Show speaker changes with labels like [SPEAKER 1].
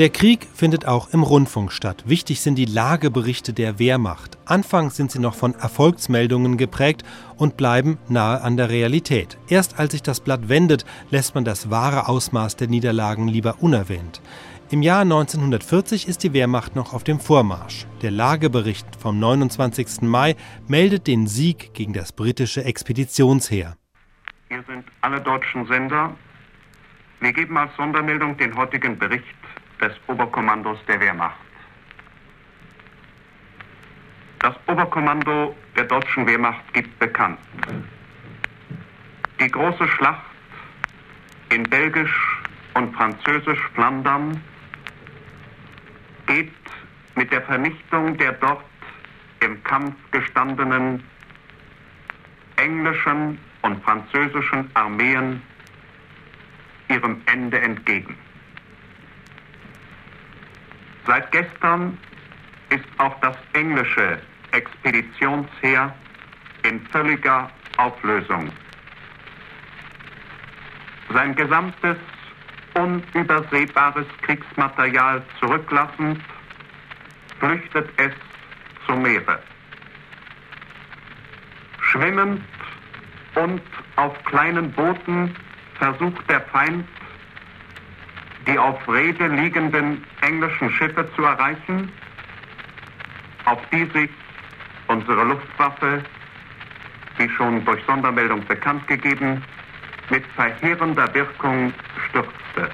[SPEAKER 1] Der Krieg findet auch im Rundfunk statt. Wichtig sind die Lageberichte der Wehrmacht. Anfangs sind sie noch von Erfolgsmeldungen geprägt und bleiben nahe an der Realität. Erst als sich das Blatt wendet, lässt man das wahre Ausmaß der Niederlagen lieber unerwähnt. Im Jahr 1940 ist die Wehrmacht noch auf dem Vormarsch. Der Lagebericht vom 29. Mai meldet den Sieg gegen das britische Expeditionsheer.
[SPEAKER 2] Hier sind alle deutschen Sender. Wir geben als Sondermeldung den heutigen Bericht des Oberkommandos der Wehrmacht. Das Oberkommando der deutschen Wehrmacht gibt bekannt. Die große Schlacht in Belgisch und Französisch Flandern geht mit der Vernichtung der dort im Kampf gestandenen englischen und französischen Armeen ihrem Ende entgegen. Seit gestern ist auch das englische Expeditionsheer in völliger Auflösung. Sein gesamtes unübersehbares Kriegsmaterial zurücklassend, flüchtet es zum Meere. Schwimmend und auf kleinen Booten versucht der Feind die auf Rede liegenden englischen Schiffe zu erreichen, auf die sich unsere Luftwaffe, wie schon durch Sondermeldung bekannt gegeben, mit verheerender Wirkung stürzte.